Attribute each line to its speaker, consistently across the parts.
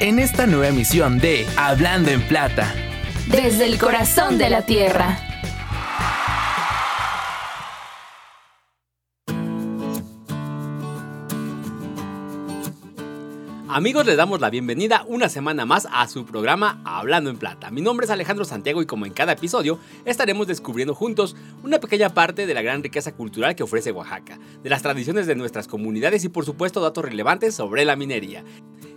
Speaker 1: en esta nueva emisión de Hablando en Plata.
Speaker 2: Desde el corazón de la tierra.
Speaker 3: Amigos, les damos la bienvenida una semana más a su programa Hablando en Plata. Mi nombre es Alejandro Santiago y como en cada episodio estaremos descubriendo juntos una pequeña parte de la gran riqueza cultural que ofrece Oaxaca, de las tradiciones de nuestras comunidades y por supuesto datos relevantes sobre la minería.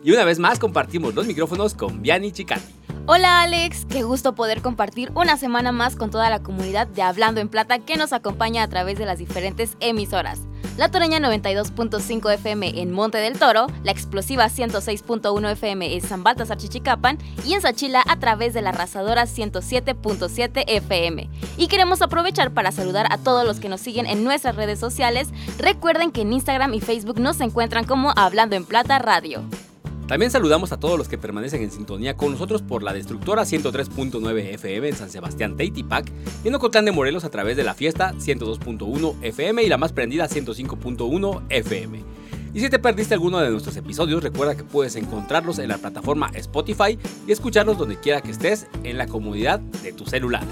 Speaker 3: Y una vez más compartimos los micrófonos con Viani Chicati.
Speaker 4: Hola Alex, qué gusto poder compartir una semana más con toda la comunidad de Hablando en Plata que nos acompaña a través de las diferentes emisoras. La Toreña 92.5 FM en Monte del Toro, la explosiva 106.1 FM en San Baltasar Chichicapan y en Sachila a través de la arrasadora 107.7 FM. Y queremos aprovechar para saludar a todos los que nos siguen en nuestras redes sociales. Recuerden que en Instagram y Facebook nos encuentran como Hablando en Plata Radio.
Speaker 3: También saludamos a todos los que permanecen en sintonía con nosotros por la destructora 103.9 FM en San Sebastián Teitipac y en Ocotlán de Morelos a través de la fiesta 102.1 FM y la más prendida 105.1 FM. Y si te perdiste alguno de nuestros episodios, recuerda que puedes encontrarlos en la plataforma Spotify y escucharlos donde quiera que estés en la comodidad de tu celular.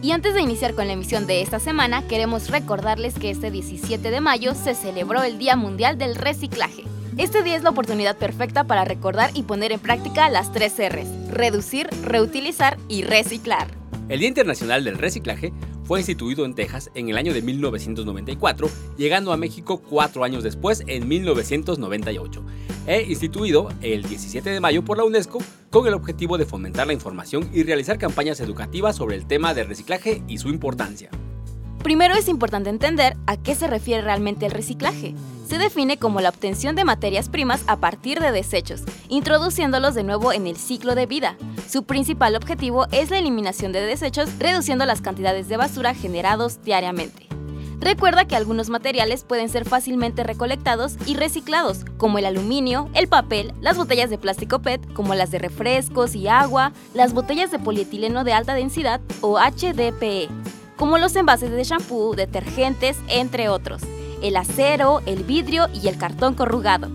Speaker 4: Y antes de iniciar con la emisión de esta semana, queremos recordarles que este 17 de mayo se celebró el Día Mundial del Reciclaje. Este día es la oportunidad perfecta para recordar y poner en práctica las tres R's, reducir, reutilizar y reciclar.
Speaker 3: El Día Internacional del Reciclaje fue instituido en Texas en el año de 1994, llegando a México cuatro años después, en 1998, e instituido el 17 de mayo por la UNESCO con el objetivo de fomentar la información y realizar campañas educativas sobre el tema del reciclaje y su importancia.
Speaker 4: Primero es importante entender a qué se refiere realmente el reciclaje. Se define como la obtención de materias primas a partir de desechos, introduciéndolos de nuevo en el ciclo de vida. Su principal objetivo es la eliminación de desechos, reduciendo las cantidades de basura generados diariamente. Recuerda que algunos materiales pueden ser fácilmente recolectados y reciclados, como el aluminio, el papel, las botellas de plástico PET, como las de refrescos y agua, las botellas de polietileno de alta densidad o HDPE como los envases de shampoo, detergentes, entre otros, el acero, el vidrio y el cartón corrugado.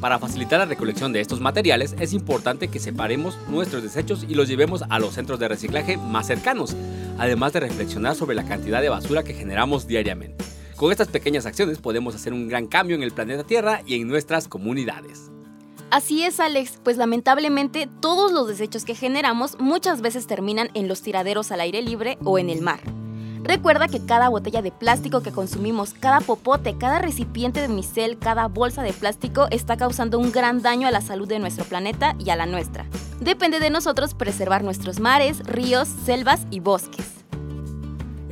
Speaker 3: Para facilitar la recolección de estos materiales es importante que separemos nuestros desechos y los llevemos a los centros de reciclaje más cercanos, además de reflexionar sobre la cantidad de basura que generamos diariamente. Con estas pequeñas acciones podemos hacer un gran cambio en el planeta Tierra y en nuestras comunidades.
Speaker 4: Así es, Alex, pues lamentablemente todos los desechos que generamos muchas veces terminan en los tiraderos al aire libre o en el mar. Recuerda que cada botella de plástico que consumimos, cada popote, cada recipiente de micel, cada bolsa de plástico está causando un gran daño a la salud de nuestro planeta y a la nuestra. Depende de nosotros preservar nuestros mares, ríos, selvas y bosques.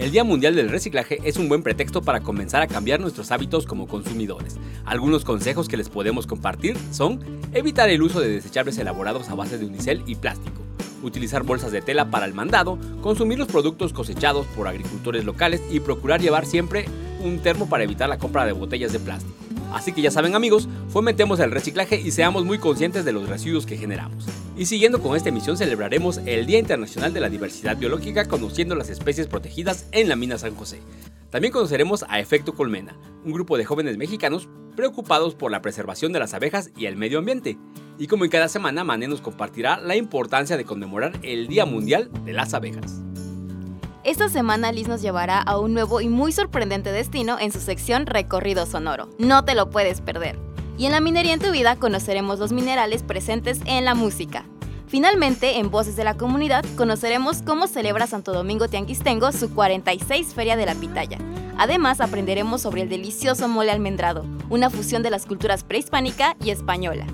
Speaker 3: El Día Mundial del Reciclaje es un buen pretexto para comenzar a cambiar nuestros hábitos como consumidores. Algunos consejos que les podemos compartir son evitar el uso de desechables elaborados a base de unicel y plástico utilizar bolsas de tela para el mandado, consumir los productos cosechados por agricultores locales y procurar llevar siempre un termo para evitar la compra de botellas de plástico. Así que ya saben amigos, fomentemos el reciclaje y seamos muy conscientes de los residuos que generamos. Y siguiendo con esta emisión celebraremos el Día Internacional de la Diversidad Biológica conociendo las especies protegidas en la mina San José. También conoceremos a Efecto Colmena, un grupo de jóvenes mexicanos preocupados por la preservación de las abejas y el medio ambiente. Y como en cada semana, Mané nos compartirá la importancia de conmemorar el Día Mundial de las Abejas.
Speaker 4: Esta semana Liz nos llevará a un nuevo y muy sorprendente destino en su sección Recorrido Sonoro. No te lo puedes perder. Y en la minería en tu vida conoceremos los minerales presentes en la música. Finalmente, en Voces de la Comunidad, conoceremos cómo celebra Santo Domingo Tianguistengo su 46 Feria de la Pitaya. Además, aprenderemos sobre el delicioso mole almendrado, una fusión de las culturas prehispánica y española.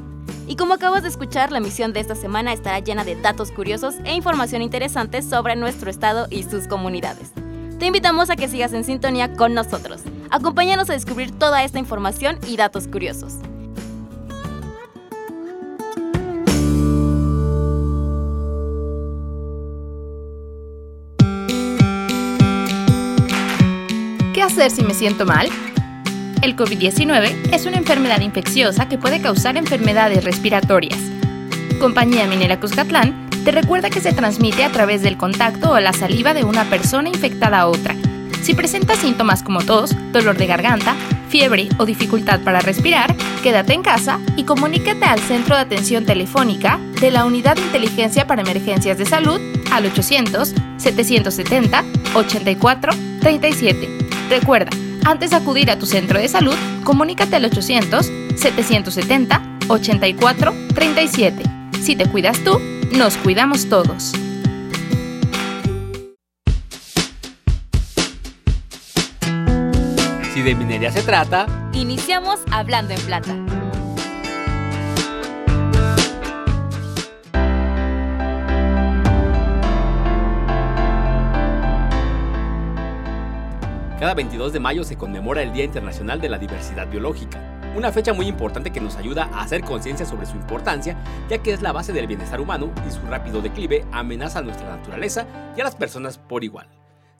Speaker 4: Y como acabas de escuchar, la misión de esta semana estará llena de datos curiosos e información interesante sobre nuestro estado y sus comunidades. Te invitamos a que sigas en sintonía con nosotros. Acompáñanos a descubrir toda esta información y datos curiosos.
Speaker 2: ¿Qué hacer si me siento mal? El COVID-19 es una enfermedad infecciosa que puede causar enfermedades respiratorias. Compañía Minera Cuscatlán te recuerda que se transmite a través del contacto o la saliva de una persona infectada a otra. Si presentas síntomas como tos, dolor de garganta, fiebre o dificultad para respirar, quédate en casa y comunícate al Centro de Atención Telefónica de la Unidad de Inteligencia para Emergencias de Salud al 800-770-84-37. Recuerda, antes de acudir a tu centro de salud, comunícate al 800-770-84-37. Si te cuidas tú, nos cuidamos todos.
Speaker 3: Si de minería se trata,
Speaker 4: Iniciamos hablando en plata.
Speaker 3: Cada 22 de mayo se conmemora el Día Internacional de la Diversidad Biológica, una fecha muy importante que nos ayuda a hacer conciencia sobre su importancia, ya que es la base del bienestar humano y su rápido declive amenaza a nuestra naturaleza y a las personas por igual.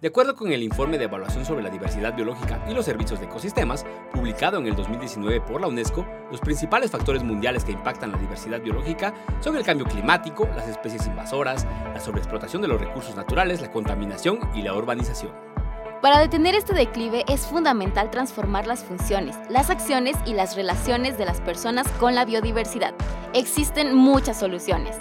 Speaker 3: De acuerdo con el informe de evaluación sobre la diversidad biológica y los servicios de ecosistemas, publicado en el 2019 por la UNESCO, los principales factores mundiales que impactan la diversidad biológica son el cambio climático, las especies invasoras, la sobreexplotación de los recursos naturales, la contaminación y la urbanización.
Speaker 4: Para detener este declive es fundamental transformar las funciones, las acciones y las relaciones de las personas con la biodiversidad. Existen muchas soluciones.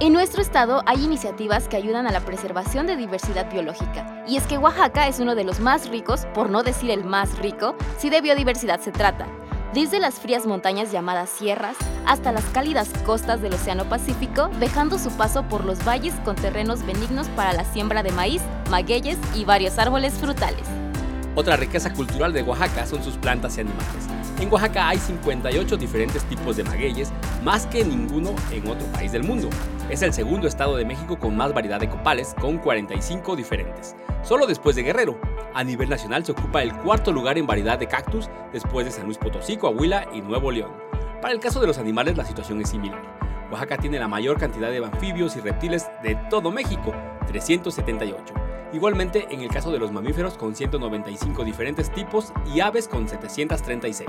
Speaker 4: En nuestro estado hay iniciativas que ayudan a la preservación de diversidad biológica, y es que Oaxaca es uno de los más ricos, por no decir el más rico, si de biodiversidad se trata. Desde las frías montañas llamadas sierras hasta las cálidas costas del Océano Pacífico, dejando su paso por los valles con terrenos benignos para la siembra de maíz, magueyes y varios árboles frutales.
Speaker 3: Otra riqueza cultural de Oaxaca son sus plantas y animales. En Oaxaca hay 58 diferentes tipos de magueyes, más que ninguno en otro país del mundo. Es el segundo estado de México con más variedad de copales, con 45 diferentes. Solo después de Guerrero. A nivel nacional se ocupa el cuarto lugar en variedad de cactus, después de San Luis Potosí, Coahuila y Nuevo León. Para el caso de los animales la situación es similar. Oaxaca tiene la mayor cantidad de anfibios y reptiles de todo México, 378. Igualmente en el caso de los mamíferos con 195 diferentes tipos y aves con 736.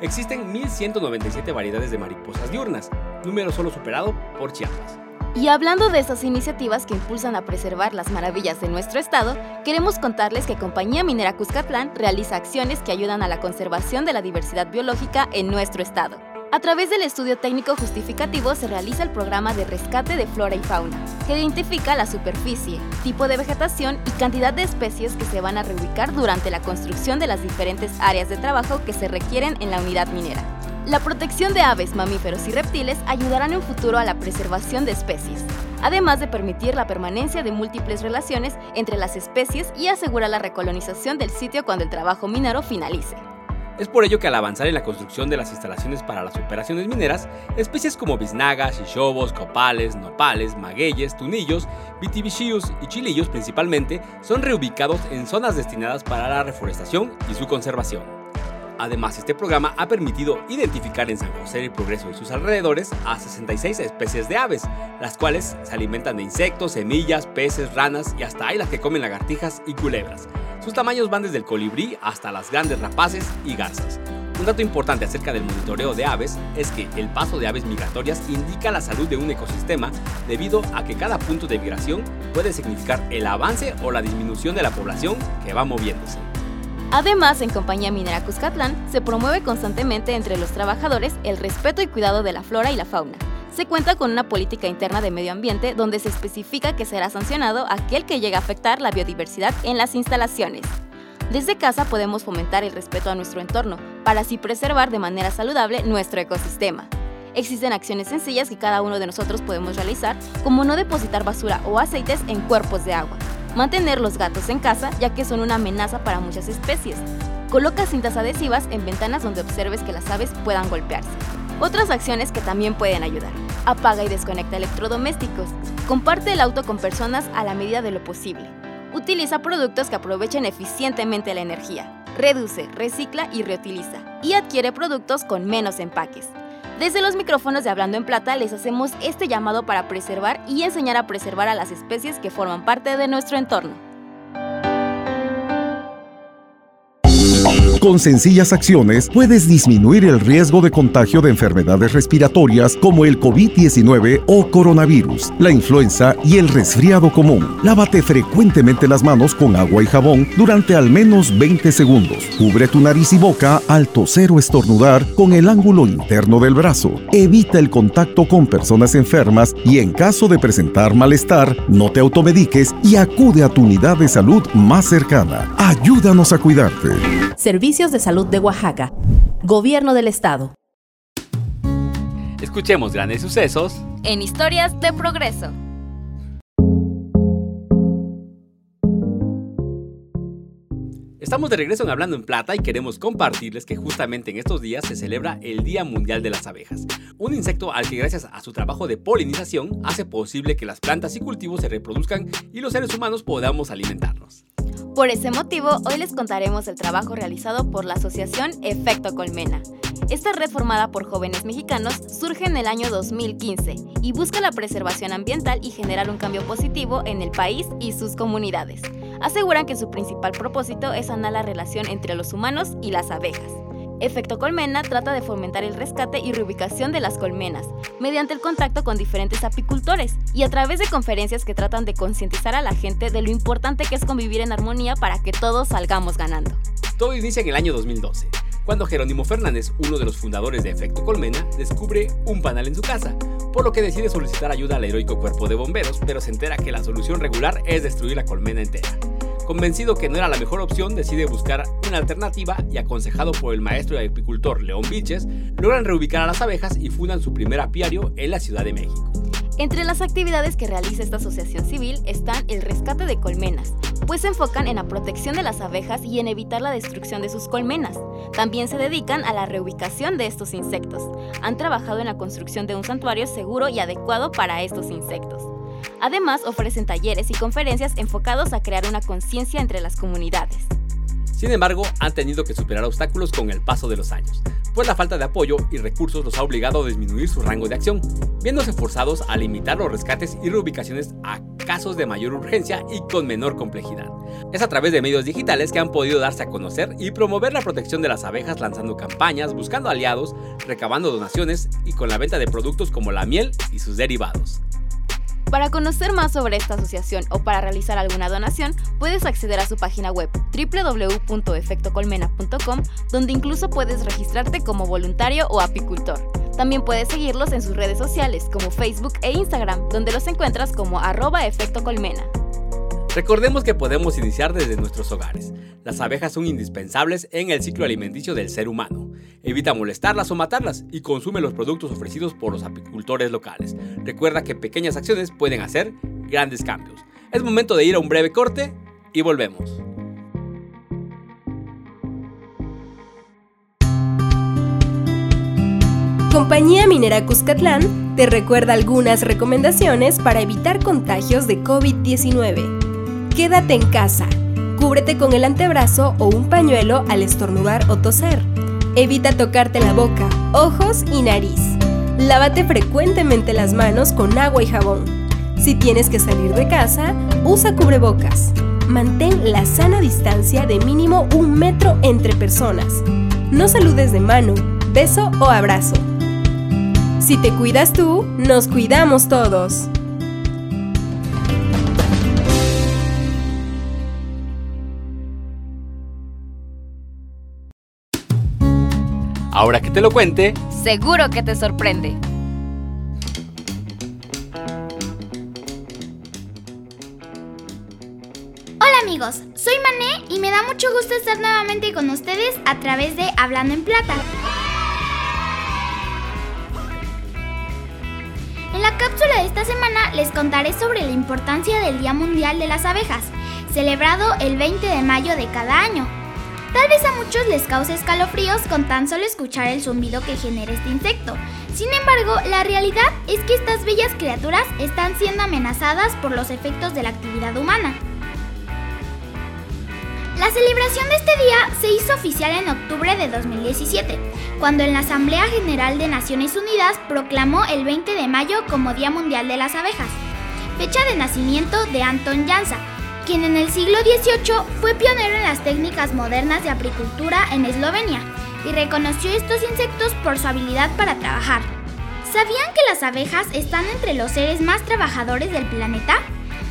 Speaker 3: Existen 1197 variedades de mariposas diurnas, número solo superado por Chiapas.
Speaker 4: Y hablando de esas iniciativas que impulsan a preservar las maravillas de nuestro estado, queremos contarles que Compañía Minera Cuscatlán realiza acciones que ayudan a la conservación de la diversidad biológica en nuestro estado. A través del estudio técnico justificativo se realiza el programa de rescate de flora y fauna, que identifica la superficie, tipo de vegetación y cantidad de especies que se van a reubicar durante la construcción de las diferentes áreas de trabajo que se requieren en la unidad minera. La protección de aves, mamíferos y reptiles ayudarán en futuro a la preservación de especies, además de permitir la permanencia de múltiples relaciones entre las especies y asegurar la recolonización del sitio cuando el trabajo minero finalice.
Speaker 3: Es por ello que al avanzar en la construcción de las instalaciones para las operaciones mineras, especies como biznagas, xixobos, copales, nopales, magueyes, tunillos, vitivichius y chilillos principalmente son reubicados en zonas destinadas para la reforestación y su conservación. Además, este programa ha permitido identificar en San José del Progreso y sus alrededores a 66 especies de aves, las cuales se alimentan de insectos, semillas, peces, ranas y hasta hay las que comen lagartijas y culebras. Sus tamaños van desde el colibrí hasta las grandes rapaces y garzas. Un dato importante acerca del monitoreo de aves es que el paso de aves migratorias indica la salud de un ecosistema debido a que cada punto de migración puede significar el avance o la disminución de la población que va moviéndose.
Speaker 4: Además, en Compañía Minera Cuscatlán se promueve constantemente entre los trabajadores el respeto y cuidado de la flora y la fauna. Se cuenta con una política interna de medio ambiente donde se especifica que será sancionado aquel que llegue a afectar la biodiversidad en las instalaciones. Desde casa podemos fomentar el respeto a nuestro entorno para así preservar de manera saludable nuestro ecosistema. Existen acciones sencillas que cada uno de nosotros podemos realizar, como no depositar basura o aceites en cuerpos de agua, mantener los gatos en casa ya que son una amenaza para muchas especies, coloca cintas adhesivas en ventanas donde observes que las aves puedan golpearse. Otras acciones que también pueden ayudar. Apaga y desconecta electrodomésticos. Comparte el auto con personas a la medida de lo posible. Utiliza productos que aprovechen eficientemente la energía. Reduce, recicla y reutiliza. Y adquiere productos con menos empaques. Desde los micrófonos de Hablando en Plata les hacemos este llamado para preservar y enseñar a preservar a las especies que forman parte de nuestro entorno.
Speaker 5: Con sencillas acciones puedes disminuir el riesgo de contagio de enfermedades respiratorias como el COVID-19 o coronavirus, la influenza y el resfriado común. Lávate frecuentemente las manos con agua y jabón durante al menos 20 segundos. Cubre tu nariz y boca al toser o estornudar con el ángulo interno del brazo. Evita el contacto con personas enfermas y en caso de presentar malestar, no te automediques y acude a tu unidad de salud más cercana. Ayúdanos a cuidarte.
Speaker 6: Servicios de Salud de Oaxaca. Gobierno del Estado.
Speaker 3: Escuchemos grandes sucesos
Speaker 4: En Historias de Progreso.
Speaker 3: Estamos de regreso en Hablando en Plata y queremos compartirles que justamente en estos días se celebra el Día Mundial de las Abejas, un insecto al que gracias a su trabajo de polinización hace posible que las plantas y cultivos se reproduzcan y los seres humanos podamos alimentarnos.
Speaker 4: Por ese motivo, hoy les contaremos el trabajo realizado por la asociación Efecto Colmena. Esta red formada por jóvenes mexicanos surge en el año 2015 y busca la preservación ambiental y generar un cambio positivo en el país y sus comunidades. Aseguran que su principal propósito es sanar la relación entre los humanos y las abejas. Efecto Colmena trata de fomentar el rescate y reubicación de las colmenas, mediante el contacto con diferentes apicultores y a través de conferencias que tratan de concientizar a la gente de lo importante que es convivir en armonía para que todos salgamos ganando.
Speaker 3: Todo inicia en el año 2012, cuando Jerónimo Fernández, uno de los fundadores de Efecto Colmena, descubre un panal en su casa, por lo que decide solicitar ayuda al heroico cuerpo de bomberos, pero se entera que la solución regular es destruir la colmena entera. Convencido que no era la mejor opción, decide buscar una alternativa y aconsejado por el maestro y apicultor León Vilches, logran reubicar a las abejas y fundan su primer apiario en la Ciudad de México.
Speaker 4: Entre las actividades que realiza esta asociación civil están el rescate de colmenas, pues se enfocan en la protección de las abejas y en evitar la destrucción de sus colmenas. También se dedican a la reubicación de estos insectos. Han trabajado en la construcción de un santuario seguro y adecuado para estos insectos. Además, ofrecen talleres y conferencias enfocados a crear una conciencia entre las comunidades.
Speaker 3: Sin embargo, han tenido que superar obstáculos con el paso de los años, pues la falta de apoyo y recursos los ha obligado a disminuir su rango de acción, viéndose forzados a limitar los rescates y reubicaciones a casos de mayor urgencia y con menor complejidad. Es a través de medios digitales que han podido darse a conocer y promover la protección de las abejas lanzando campañas, buscando aliados, recabando donaciones y con la venta de productos como la miel y sus derivados.
Speaker 4: Para conocer más sobre esta asociación o para realizar alguna donación, puedes acceder a su página web www.efectocolmena.com, donde incluso puedes registrarte como voluntario o apicultor. También puedes seguirlos en sus redes sociales como Facebook e Instagram, donde los encuentras como arroba efectocolmena.
Speaker 3: Recordemos que podemos iniciar desde nuestros hogares. Las abejas son indispensables en el ciclo alimenticio del ser humano. Evita molestarlas o matarlas y consume los productos ofrecidos por los apicultores locales. Recuerda que pequeñas acciones pueden hacer grandes cambios. Es momento de ir a un breve corte y volvemos.
Speaker 6: Compañía Minera Cuscatlán te recuerda algunas recomendaciones para evitar contagios de COVID-19. Quédate en casa. Cúbrete con el antebrazo o un pañuelo al estornudar o toser. Evita tocarte la boca, ojos y nariz. Lávate frecuentemente las manos con agua y jabón. Si tienes que salir de casa, usa cubrebocas. Mantén la sana distancia de mínimo un metro entre personas. No saludes de mano, beso o abrazo. Si te cuidas tú, nos cuidamos todos.
Speaker 3: Ahora que te lo cuente,
Speaker 4: Seguro que te sorprende.
Speaker 7: Hola amigos, soy Mané y me da mucho gusto estar nuevamente con ustedes a través de Hablando en Plata. En la cápsula de esta semana les contaré sobre la importancia del Día Mundial de las Abejas, celebrado el 20 de mayo de cada año. Tal vez a muchos les cause escalofríos con tan solo escuchar el zumbido que genera este insecto. Sin embargo, la realidad es que estas bellas criaturas están siendo amenazadas por los efectos de la actividad humana. La celebración de este día se hizo oficial en octubre de 2017, cuando en la Asamblea General de Naciones Unidas proclamó el 20 de mayo como Día Mundial de las Abejas, fecha de nacimiento de Anton Jansa, quien en el siglo XVIII fue pionero en las técnicas modernas de apicultura en Eslovenia y reconoció estos insectos por su habilidad para trabajar. ¿Sabían que las abejas están entre los seres más trabajadores del planeta?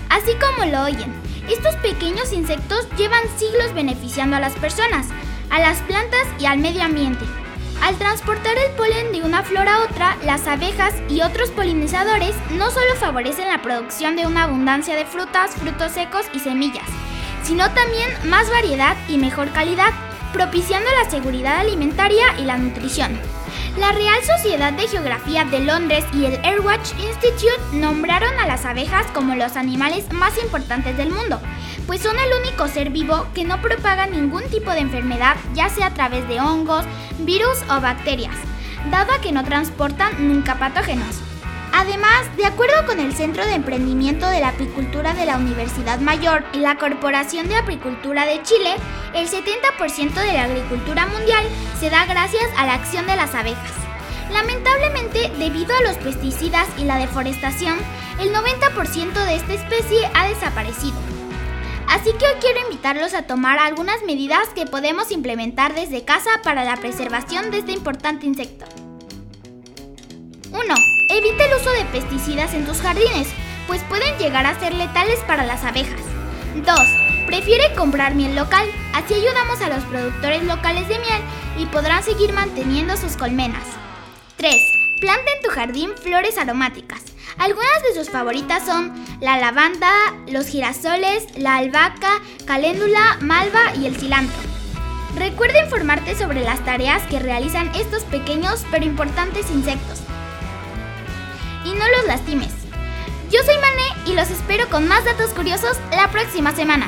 Speaker 7: Así como lo oyen, estos pequeños insectos llevan siglos beneficiando a las personas, a las plantas y al medio ambiente. Al transportar el polen de una flor a otra, las abejas y otros polinizadores no solo favorecen la producción de una abundancia de frutas, frutos secos y semillas, sino también más variedad y mejor calidad, propiciando la seguridad alimentaria y la nutrición. La Real Sociedad de Geografía de Londres y el Airwatch Institute nombraron a las abejas como los animales más importantes del mundo, pues son el único ser vivo que no propaga ningún tipo de enfermedad, ya sea a través de hongos, virus o bacterias, dado que no transportan nunca patógenos. Además, de acuerdo con el Centro de Emprendimiento de la Apicultura de la Universidad Mayor y la Corporación de Apicultura de Chile, el 70% de la agricultura mundial se da gracias a la acción de las abejas. Lamentablemente, debido a los pesticidas y la deforestación, el 90% de esta especie ha desaparecido. Así que hoy quiero invitarlos a tomar algunas medidas que podemos implementar desde casa para la preservación de este importante insecto. 1. Evita el uso de pesticidas en tus jardines, pues pueden llegar a ser letales para las abejas. 2. Prefiere comprar miel local, así ayudamos a los productores locales de miel y podrán seguir manteniendo sus colmenas. 3. Planta en tu jardín flores aromáticas. Algunas de sus favoritas son la lavanda, los girasoles, la albahaca, caléndula, malva y el cilantro. Recuerda informarte sobre las tareas que realizan estos pequeños pero importantes insectos y no los lastimes. Yo soy Mané y los espero con más datos curiosos la próxima semana.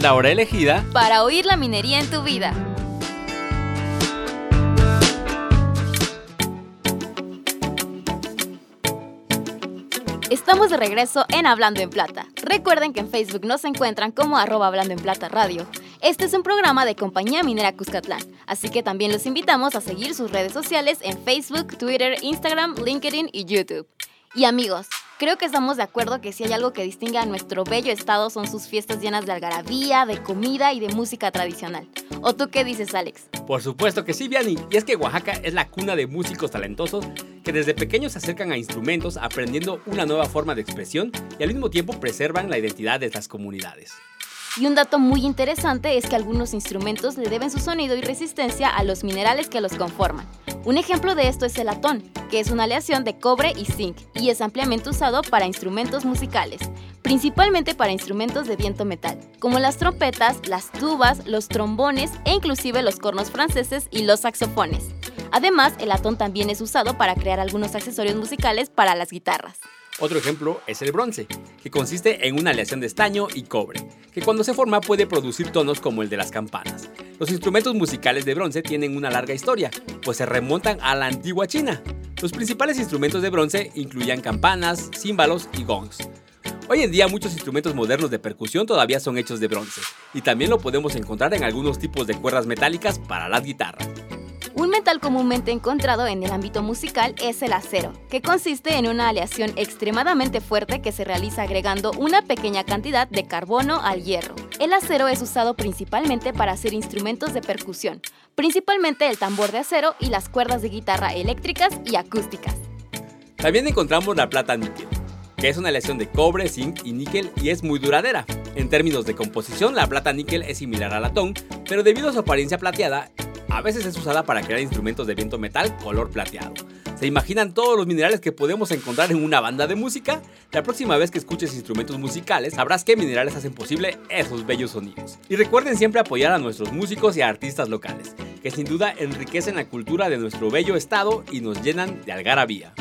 Speaker 3: La hora elegida
Speaker 4: para oír la minería en tu vida. Estamos de regreso en Hablando en Plata. Recuerden que en Facebook nos encuentran como arroba Hablando en Plata Radio. Este es un programa de Compañía Minera Cuscatlán, así que también los invitamos a seguir sus redes sociales en Facebook, Twitter, Instagram, LinkedIn y YouTube. Y amigos, creo que estamos de acuerdo que si hay algo que distingue a nuestro bello estado son sus fiestas llenas de algarabía, de comida y de música tradicional. ¿O tú qué dices, Alex?
Speaker 3: Por supuesto que sí, Vianney. Y es que Oaxaca es la cuna de músicos talentosos que desde pequeños se acercan a instrumentos aprendiendo una nueva forma de expresión y al mismo tiempo preservan la identidad de las comunidades.
Speaker 4: Y un dato muy interesante es que algunos instrumentos le deben su sonido y resistencia a los minerales que los conforman. Un ejemplo de esto es el latón, que es una aleación de cobre y zinc y es ampliamente usado para instrumentos musicales, principalmente para instrumentos de viento metal, como las trompetas, las tubas, los trombones e inclusive los cornos franceses y los saxofones. Además, el latón también es usado para crear algunos accesorios musicales para las guitarras.
Speaker 3: Otro ejemplo es el bronce, que consiste en una aleación de estaño y cobre, que cuando se forma puede producir tonos como el de las campanas. Los instrumentos musicales de bronce tienen una larga historia, pues se remontan a la antigua China. Los principales instrumentos de bronce incluían campanas, címbalos y gongs. Hoy en día muchos instrumentos modernos de percusión todavía son hechos de bronce, y también lo podemos encontrar en algunos tipos de cuerdas metálicas para las guitarras.
Speaker 4: Un metal comúnmente encontrado en el ámbito musical es el acero, que consiste en una aleación extremadamente fuerte que se realiza agregando una pequeña cantidad de carbono al hierro. El acero es usado principalmente para hacer instrumentos de percusión, principalmente el tambor de acero y las cuerdas de guitarra eléctricas y acústicas.
Speaker 3: También encontramos la plata níquel, que es una aleación de cobre, zinc y níquel y es muy duradera. En términos de composición, la plata níquel es similar al latón, pero debido a su apariencia plateada, a veces es usada para crear instrumentos de viento metal color plateado. ¿Se imaginan todos los minerales que podemos encontrar en una banda de música? La próxima vez que escuches instrumentos musicales sabrás qué minerales hacen posible esos bellos sonidos. Y recuerden siempre apoyar a nuestros músicos y artistas locales, que sin duda enriquecen la cultura de nuestro bello estado y nos llenan de algarabía.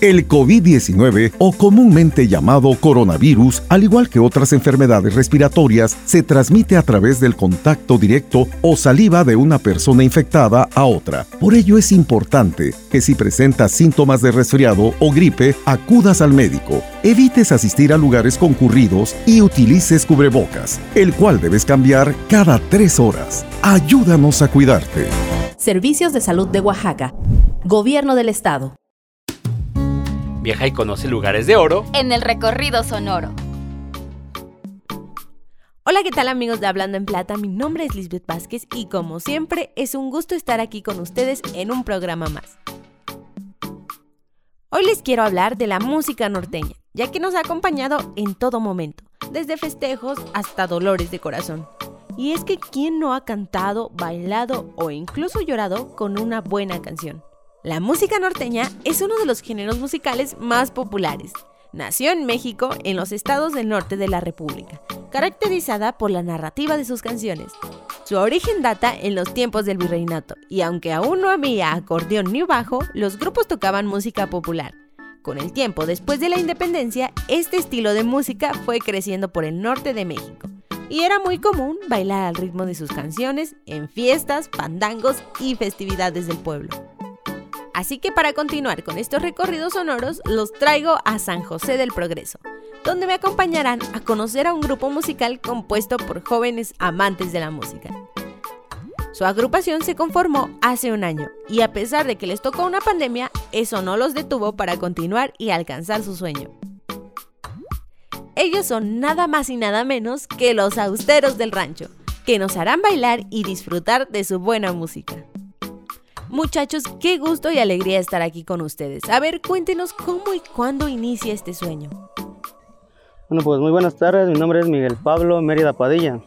Speaker 5: El COVID-19, o comúnmente llamado coronavirus, al igual que otras enfermedades respiratorias, se transmite a través del contacto directo o saliva de una persona infectada a otra. Por ello es importante que si presentas síntomas de resfriado o gripe, acudas al médico. Evites asistir a lugares concurridos y utilices cubrebocas, el cual debes cambiar cada tres horas. Ayúdanos a cuidarte.
Speaker 8: Servicios de Salud de Oaxaca. Gobierno del Estado.
Speaker 3: Viaja y conoce lugares de oro
Speaker 4: en el recorrido sonoro.
Speaker 9: Hola, ¿qué tal amigos de Hablando en Plata? Mi nombre es Lisbeth Vázquez y como siempre es un gusto estar aquí con ustedes en un programa más. Hoy les quiero hablar de la música norteña, ya que nos ha acompañado en todo momento, desde festejos hasta dolores de corazón. Y es que ¿quién no ha cantado, bailado o incluso llorado con una buena canción? La música norteña es uno de los géneros musicales más populares. Nació en México, en los estados del norte de la República, caracterizada por la narrativa de sus canciones. Su origen data en los tiempos del virreinato, y aunque aún no había acordeón ni bajo, los grupos tocaban música popular. Con el tiempo después de la independencia, este estilo de música fue creciendo por el norte de México, y era muy común bailar al ritmo de sus canciones en fiestas, pandangos y festividades del pueblo. Así que para continuar con estos recorridos sonoros, los traigo a San José del Progreso, donde me acompañarán a conocer a un grupo musical compuesto por jóvenes amantes de la música. Su agrupación se conformó hace un año y a pesar de que les tocó una pandemia, eso no los detuvo para continuar y alcanzar su sueño. Ellos son nada más y nada menos que los austeros del rancho, que nos harán bailar y disfrutar de su buena música. Muchachos, qué gusto y alegría estar aquí con ustedes. A ver, cuéntenos cómo y cuándo inicia este sueño.
Speaker 10: Bueno, pues muy buenas tardes. Mi nombre es Miguel Pablo Mérida Padilla,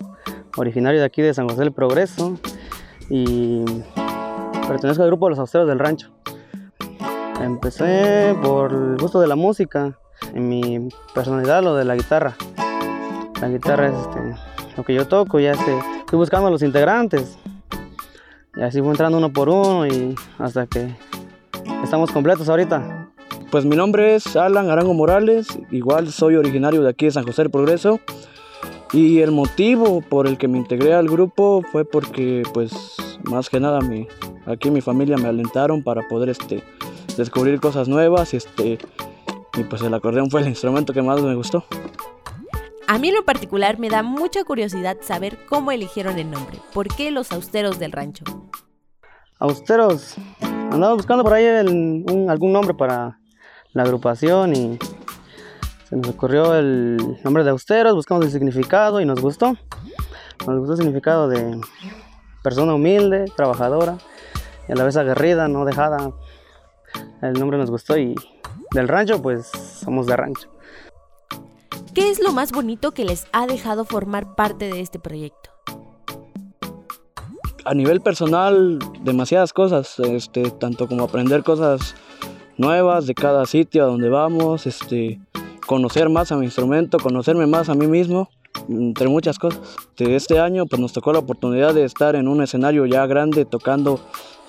Speaker 10: originario de aquí de San José del Progreso y pertenezco al grupo de los austeros del rancho. Empecé por el gusto de la música, en mi personalidad lo de la guitarra. La guitarra es este, lo que yo toco, ya este, estoy buscando a los integrantes y así fue entrando uno por uno y hasta que estamos completos ahorita.
Speaker 11: Pues mi nombre es Alan Arango Morales, igual soy originario de aquí de San José del Progreso. Y el motivo por el que me integré al grupo fue porque, pues, más que nada, mi, aquí mi familia me alentaron para poder este, descubrir cosas nuevas este, y pues el acordeón fue el instrumento que más me gustó.
Speaker 9: Mí en lo particular me da mucha curiosidad saber cómo eligieron el nombre. ¿Por qué los austeros del rancho?
Speaker 10: Austeros. Andaba buscando por ahí algún nombre para la agrupación y se nos ocurrió el nombre de austeros, buscamos el significado y nos gustó. Nos gustó el significado de persona humilde, trabajadora y a la vez aguerrida, no dejada. El nombre nos gustó y del rancho pues somos de rancho.
Speaker 9: ¿Qué es lo más bonito que les ha dejado formar parte de este proyecto?
Speaker 11: A nivel personal, demasiadas cosas, este, tanto como aprender cosas nuevas de cada sitio a donde vamos, este, conocer más a mi instrumento, conocerme más a mí mismo, entre muchas cosas. De este año pues nos tocó la oportunidad de estar en un escenario ya grande tocando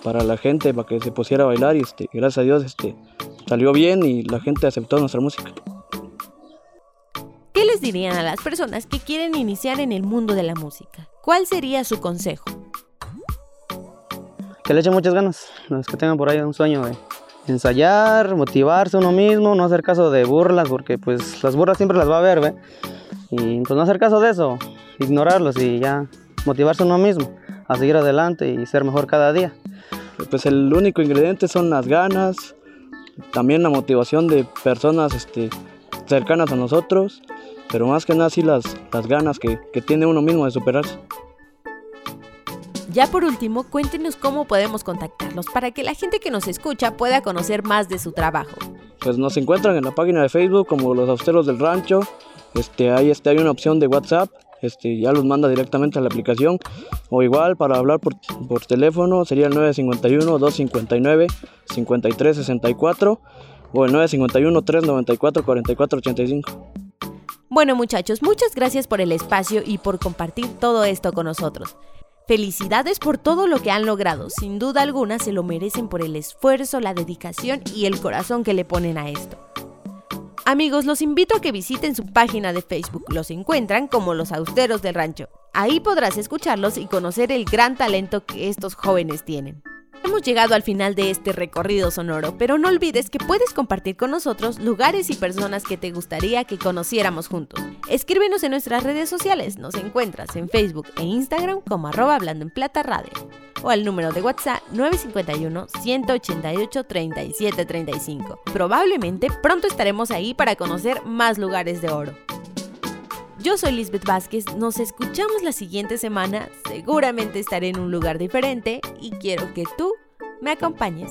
Speaker 11: para la gente, para que se pusiera a bailar y este, gracias a Dios este, salió bien y la gente aceptó nuestra música.
Speaker 9: ¿Qué les dirían a las personas que quieren iniciar en el mundo de la música? ¿Cuál sería su consejo?
Speaker 10: Que le echen muchas ganas, los que tengan por ahí un sueño de ensayar, motivarse uno mismo, no hacer caso de burlas, porque pues las burlas siempre las va a haber, ¿ve? Y pues no hacer caso de eso, ignorarlos y ya motivarse uno mismo a seguir adelante y ser mejor cada día.
Speaker 11: Pues el único ingrediente son las ganas, también la motivación de personas este, cercanas a nosotros pero más que nada sí las, las ganas que, que tiene uno mismo de superarse.
Speaker 9: Ya por último, cuéntenos cómo podemos contactarlos para que la gente que nos escucha pueda conocer más de su trabajo.
Speaker 11: Pues nos encuentran en la página de Facebook como Los Austeros del Rancho Este, ahí este, hay una opción de WhatsApp, este, ya los manda directamente a la aplicación. O igual para hablar por, por teléfono sería el 951-259-5364 o el 951-394-4485.
Speaker 9: Bueno muchachos, muchas gracias por el espacio y por compartir todo esto con nosotros. Felicidades por todo lo que han logrado. Sin duda alguna se lo merecen por el esfuerzo, la dedicación y el corazón que le ponen a esto. Amigos, los invito a que visiten su página de Facebook. Los encuentran como los austeros del rancho. Ahí podrás escucharlos y conocer el gran talento que estos jóvenes tienen. Hemos llegado al final de este recorrido sonoro, pero no olvides que puedes compartir con nosotros lugares y personas que te gustaría que conociéramos juntos. Escríbenos en nuestras redes sociales, nos encuentras en Facebook e Instagram como arroba hablando en plata o al número de WhatsApp 951-188-3735. Probablemente pronto estaremos ahí para conocer más lugares de oro. Yo soy Lisbeth Vázquez, nos escuchamos la siguiente semana, seguramente estaré en un lugar diferente y quiero que tú me acompañes.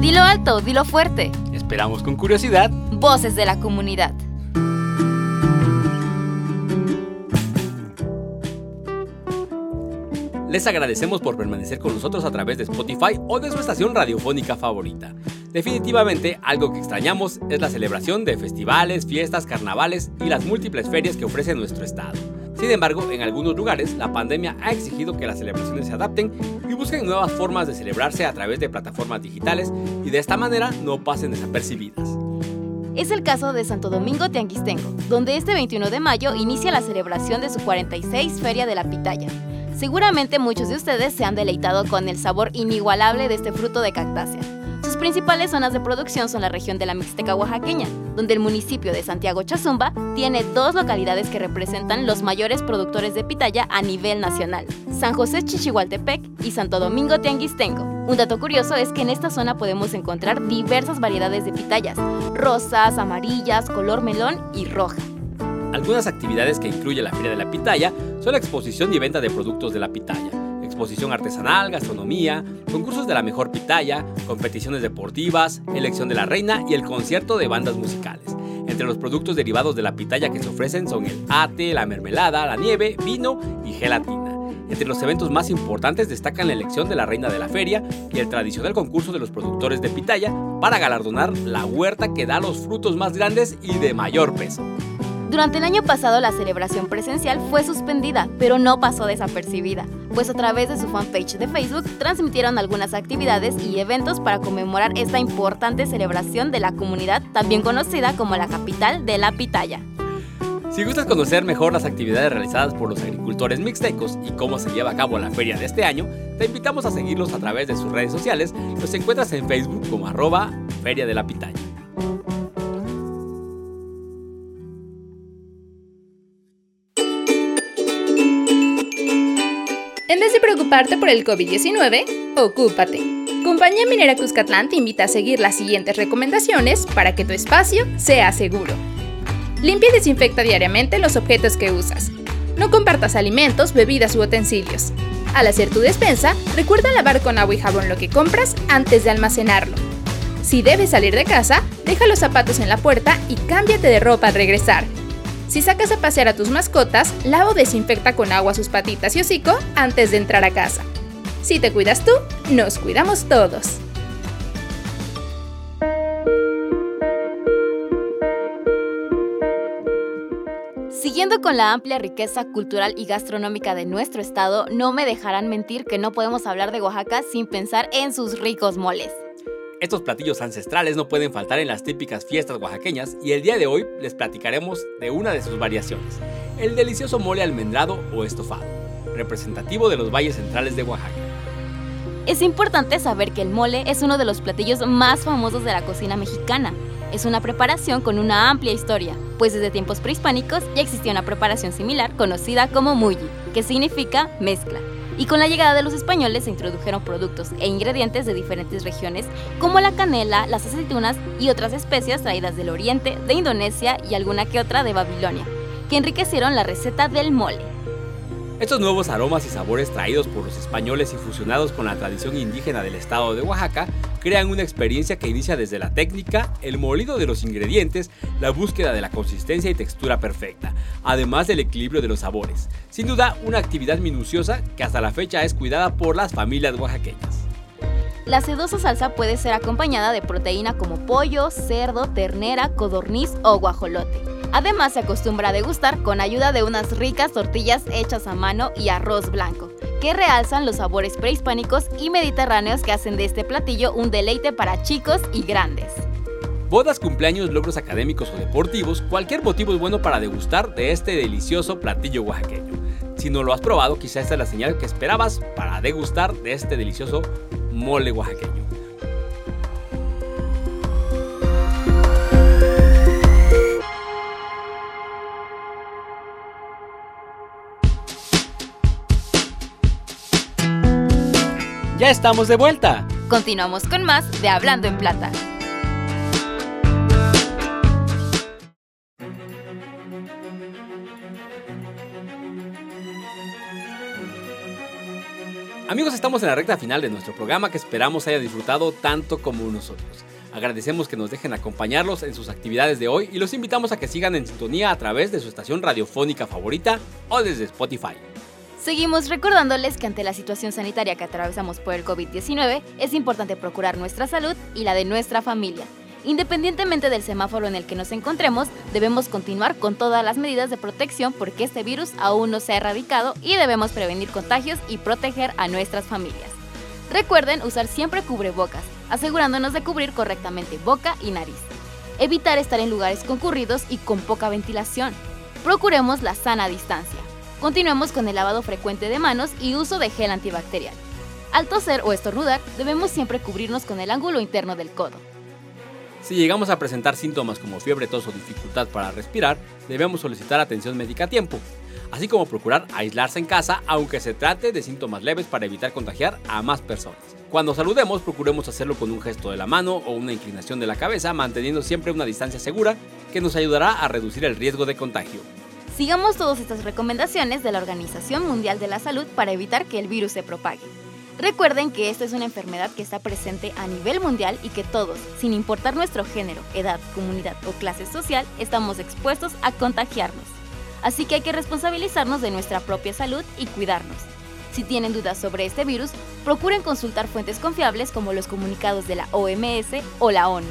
Speaker 4: Dilo alto, dilo fuerte.
Speaker 3: Esperamos con curiosidad.
Speaker 4: Voces de la comunidad.
Speaker 3: Les agradecemos por permanecer con nosotros a través de Spotify o de su estación radiofónica favorita. Definitivamente, algo que extrañamos es la celebración de festivales, fiestas, carnavales y las múltiples ferias que ofrece nuestro estado. Sin embargo, en algunos lugares, la pandemia ha exigido que las celebraciones se adapten y busquen nuevas formas de celebrarse a través de plataformas digitales y de esta manera no pasen desapercibidas.
Speaker 4: Es el caso de Santo Domingo Tianguistengo, donde este 21 de mayo inicia la celebración de su 46 Feria de la Pitaya. Seguramente muchos de ustedes se han deleitado con el sabor inigualable de este fruto de cactácea. Sus principales zonas de producción son la región de la Mixteca oaxaqueña, donde el municipio de Santiago Chazumba tiene dos localidades que representan los mayores productores de pitaya a nivel nacional, San José Chichihualtepec y Santo Domingo Tianguistengo. Un dato curioso es que en esta zona podemos encontrar diversas variedades de pitayas, rosas, amarillas, color melón y roja.
Speaker 3: Algunas actividades que incluye la Feria de la Pitaya son la exposición y venta de productos de la pitaya, exposición artesanal, gastronomía, concursos de la mejor pitaya, competiciones deportivas, elección de la reina y el concierto de bandas musicales. Entre los productos derivados de la pitaya que se ofrecen son el ate, la mermelada, la nieve, vino y gelatina. Entre los eventos más importantes destacan la elección de la reina de la feria y el tradicional concurso de los productores de pitaya para galardonar la huerta que da los frutos más grandes y de mayor peso.
Speaker 4: Durante el año pasado la celebración presencial fue suspendida, pero no pasó desapercibida, pues a través de su fanpage de Facebook transmitieron algunas actividades y eventos para conmemorar esta importante celebración de la comunidad, también conocida como la capital de la pitaya.
Speaker 3: Si gustas conocer mejor las actividades realizadas por los agricultores mixtecos y cómo se lleva a cabo la feria de este año, te invitamos a seguirlos a través de sus redes sociales. Los encuentras en Facebook como arroba Feria de la Pitaya.
Speaker 2: En vez de preocuparte por el COVID-19, ocúpate. Compañía Minera Cuscatlán te invita a seguir las siguientes recomendaciones para que tu espacio sea seguro. Limpia y desinfecta diariamente los objetos que usas. No compartas alimentos, bebidas u utensilios. Al hacer tu despensa, recuerda lavar con agua y jabón lo que compras antes de almacenarlo. Si debes salir de casa, deja los zapatos en la puerta y cámbiate de ropa al regresar. Si sacas a pasear a tus mascotas, lava o desinfecta con agua sus patitas y hocico antes de entrar a casa. Si te cuidas tú, nos cuidamos todos.
Speaker 4: Siguiendo con la amplia riqueza cultural y gastronómica de nuestro estado, no me dejarán mentir que no podemos hablar de Oaxaca sin pensar en sus ricos moles.
Speaker 3: Estos platillos ancestrales no pueden faltar en las típicas fiestas oaxaqueñas y el día de hoy les platicaremos de una de sus variaciones, el delicioso mole almendrado o estofado, representativo de los valles centrales de Oaxaca.
Speaker 4: Es importante saber que el mole es uno de los platillos más famosos de la cocina mexicana. Es una preparación con una amplia historia, pues desde tiempos prehispánicos ya existía una preparación similar conocida como mulli, que significa mezcla. Y con la llegada de los españoles se introdujeron productos e ingredientes de diferentes regiones, como la canela, las aceitunas y otras especias traídas del oriente, de Indonesia y alguna que otra de Babilonia, que enriquecieron la receta del mole.
Speaker 3: Estos nuevos aromas y sabores traídos por los españoles y fusionados con la tradición indígena del estado de Oaxaca crean una experiencia que inicia desde la técnica, el molido de los ingredientes, la búsqueda de la consistencia y textura perfecta, además del equilibrio de los sabores. Sin duda, una actividad minuciosa que hasta la fecha es cuidada por las familias oaxaqueñas.
Speaker 4: La sedosa salsa puede ser acompañada de proteína como pollo, cerdo, ternera, codorniz o guajolote. Además, se acostumbra a degustar con ayuda de unas ricas tortillas hechas a mano y arroz blanco, que realzan los sabores prehispánicos y mediterráneos que hacen de este platillo un deleite para chicos y grandes.
Speaker 3: Bodas, cumpleaños, logros académicos o deportivos, cualquier motivo es bueno para degustar de este delicioso platillo oaxaqueño. Si no lo has probado, quizá esta es la señal que esperabas para degustar de este delicioso mole oaxaqueño. Ya estamos de vuelta.
Speaker 4: Continuamos con más de Hablando en Plata.
Speaker 3: Amigos, estamos en la recta final de nuestro programa que esperamos haya disfrutado tanto como nosotros. Agradecemos que nos dejen acompañarlos en sus actividades de hoy y los invitamos a que sigan en sintonía a través de su estación radiofónica favorita o desde Spotify.
Speaker 4: Seguimos recordándoles que ante la situación sanitaria que atravesamos por el COVID-19 es importante procurar nuestra salud y la de nuestra familia. Independientemente del semáforo en el que nos encontremos, debemos continuar con todas las medidas de protección porque este virus aún no se ha erradicado y debemos prevenir contagios y proteger a nuestras familias. Recuerden usar siempre cubrebocas, asegurándonos de cubrir correctamente boca y nariz. Evitar estar en lugares concurridos y con poca ventilación. Procuremos la sana distancia. Continuemos con el lavado frecuente de manos y uso de gel antibacterial. Al toser o estornudar, debemos siempre cubrirnos con el ángulo interno del codo.
Speaker 3: Si llegamos a presentar síntomas como fiebre, tos o dificultad para respirar, debemos solicitar atención médica a tiempo, así como procurar aislarse en casa aunque se trate de síntomas leves para evitar contagiar a más personas. Cuando saludemos, procuremos hacerlo con un gesto de la mano o una inclinación de la cabeza, manteniendo siempre una distancia segura que nos ayudará a reducir el riesgo de contagio.
Speaker 4: Sigamos todas estas recomendaciones de la Organización Mundial de la Salud para evitar que el virus se propague. Recuerden que esta es una enfermedad que está presente a nivel mundial y que todos, sin importar nuestro género, edad, comunidad o clase social, estamos expuestos a contagiarnos. Así que hay que responsabilizarnos de nuestra propia salud y cuidarnos. Si tienen dudas sobre este virus, procuren consultar fuentes confiables como los comunicados de la OMS o la ONU.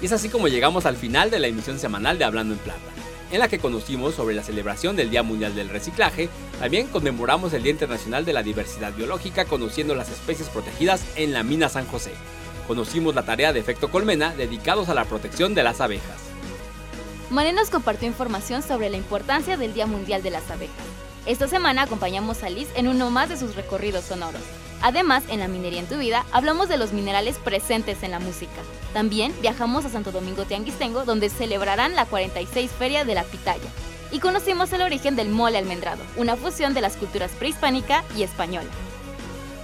Speaker 3: Y es así como llegamos al final de la emisión semanal de Hablando en Plata en la que conocimos sobre la celebración del Día Mundial del Reciclaje, también conmemoramos el Día Internacional de la Diversidad Biológica conociendo las especies protegidas en la mina San José. Conocimos la tarea de Efecto Colmena dedicados a la protección de las abejas.
Speaker 4: Mané nos compartió información sobre la importancia del Día Mundial de las Abejas. Esta semana acompañamos a Liz en uno más de sus recorridos sonoros. Además, en La Minería en tu Vida hablamos de los minerales presentes en la música. También viajamos a Santo Domingo Tianguistengo, donde celebrarán la 46 Feria de la Pitaya. Y conocimos el origen del mole almendrado, una fusión de las culturas prehispánica y española.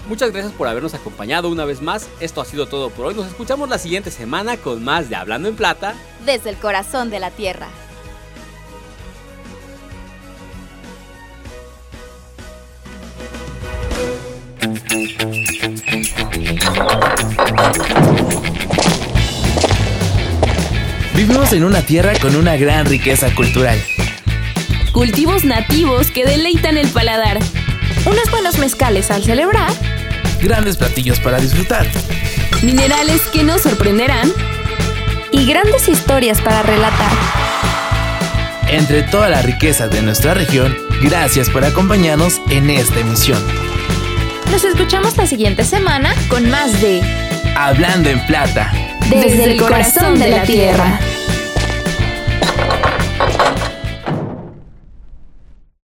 Speaker 3: Muchas gracias por habernos acompañado una vez más. Esto ha sido todo por hoy. Nos escuchamos la siguiente semana con más de Hablando en Plata.
Speaker 4: Desde el corazón de la tierra.
Speaker 1: Vivimos en una tierra con una gran riqueza cultural.
Speaker 12: Cultivos nativos que deleitan el paladar.
Speaker 2: Unos buenos mezcales al celebrar.
Speaker 1: Grandes platillos para disfrutar.
Speaker 12: Minerales que nos sorprenderán.
Speaker 2: Y grandes historias para relatar.
Speaker 1: Entre toda la riqueza de nuestra región, gracias por acompañarnos en esta emisión.
Speaker 2: Nos escuchamos la siguiente semana con más de
Speaker 1: Hablando en Plata.
Speaker 2: Desde, el corazón de la tierra.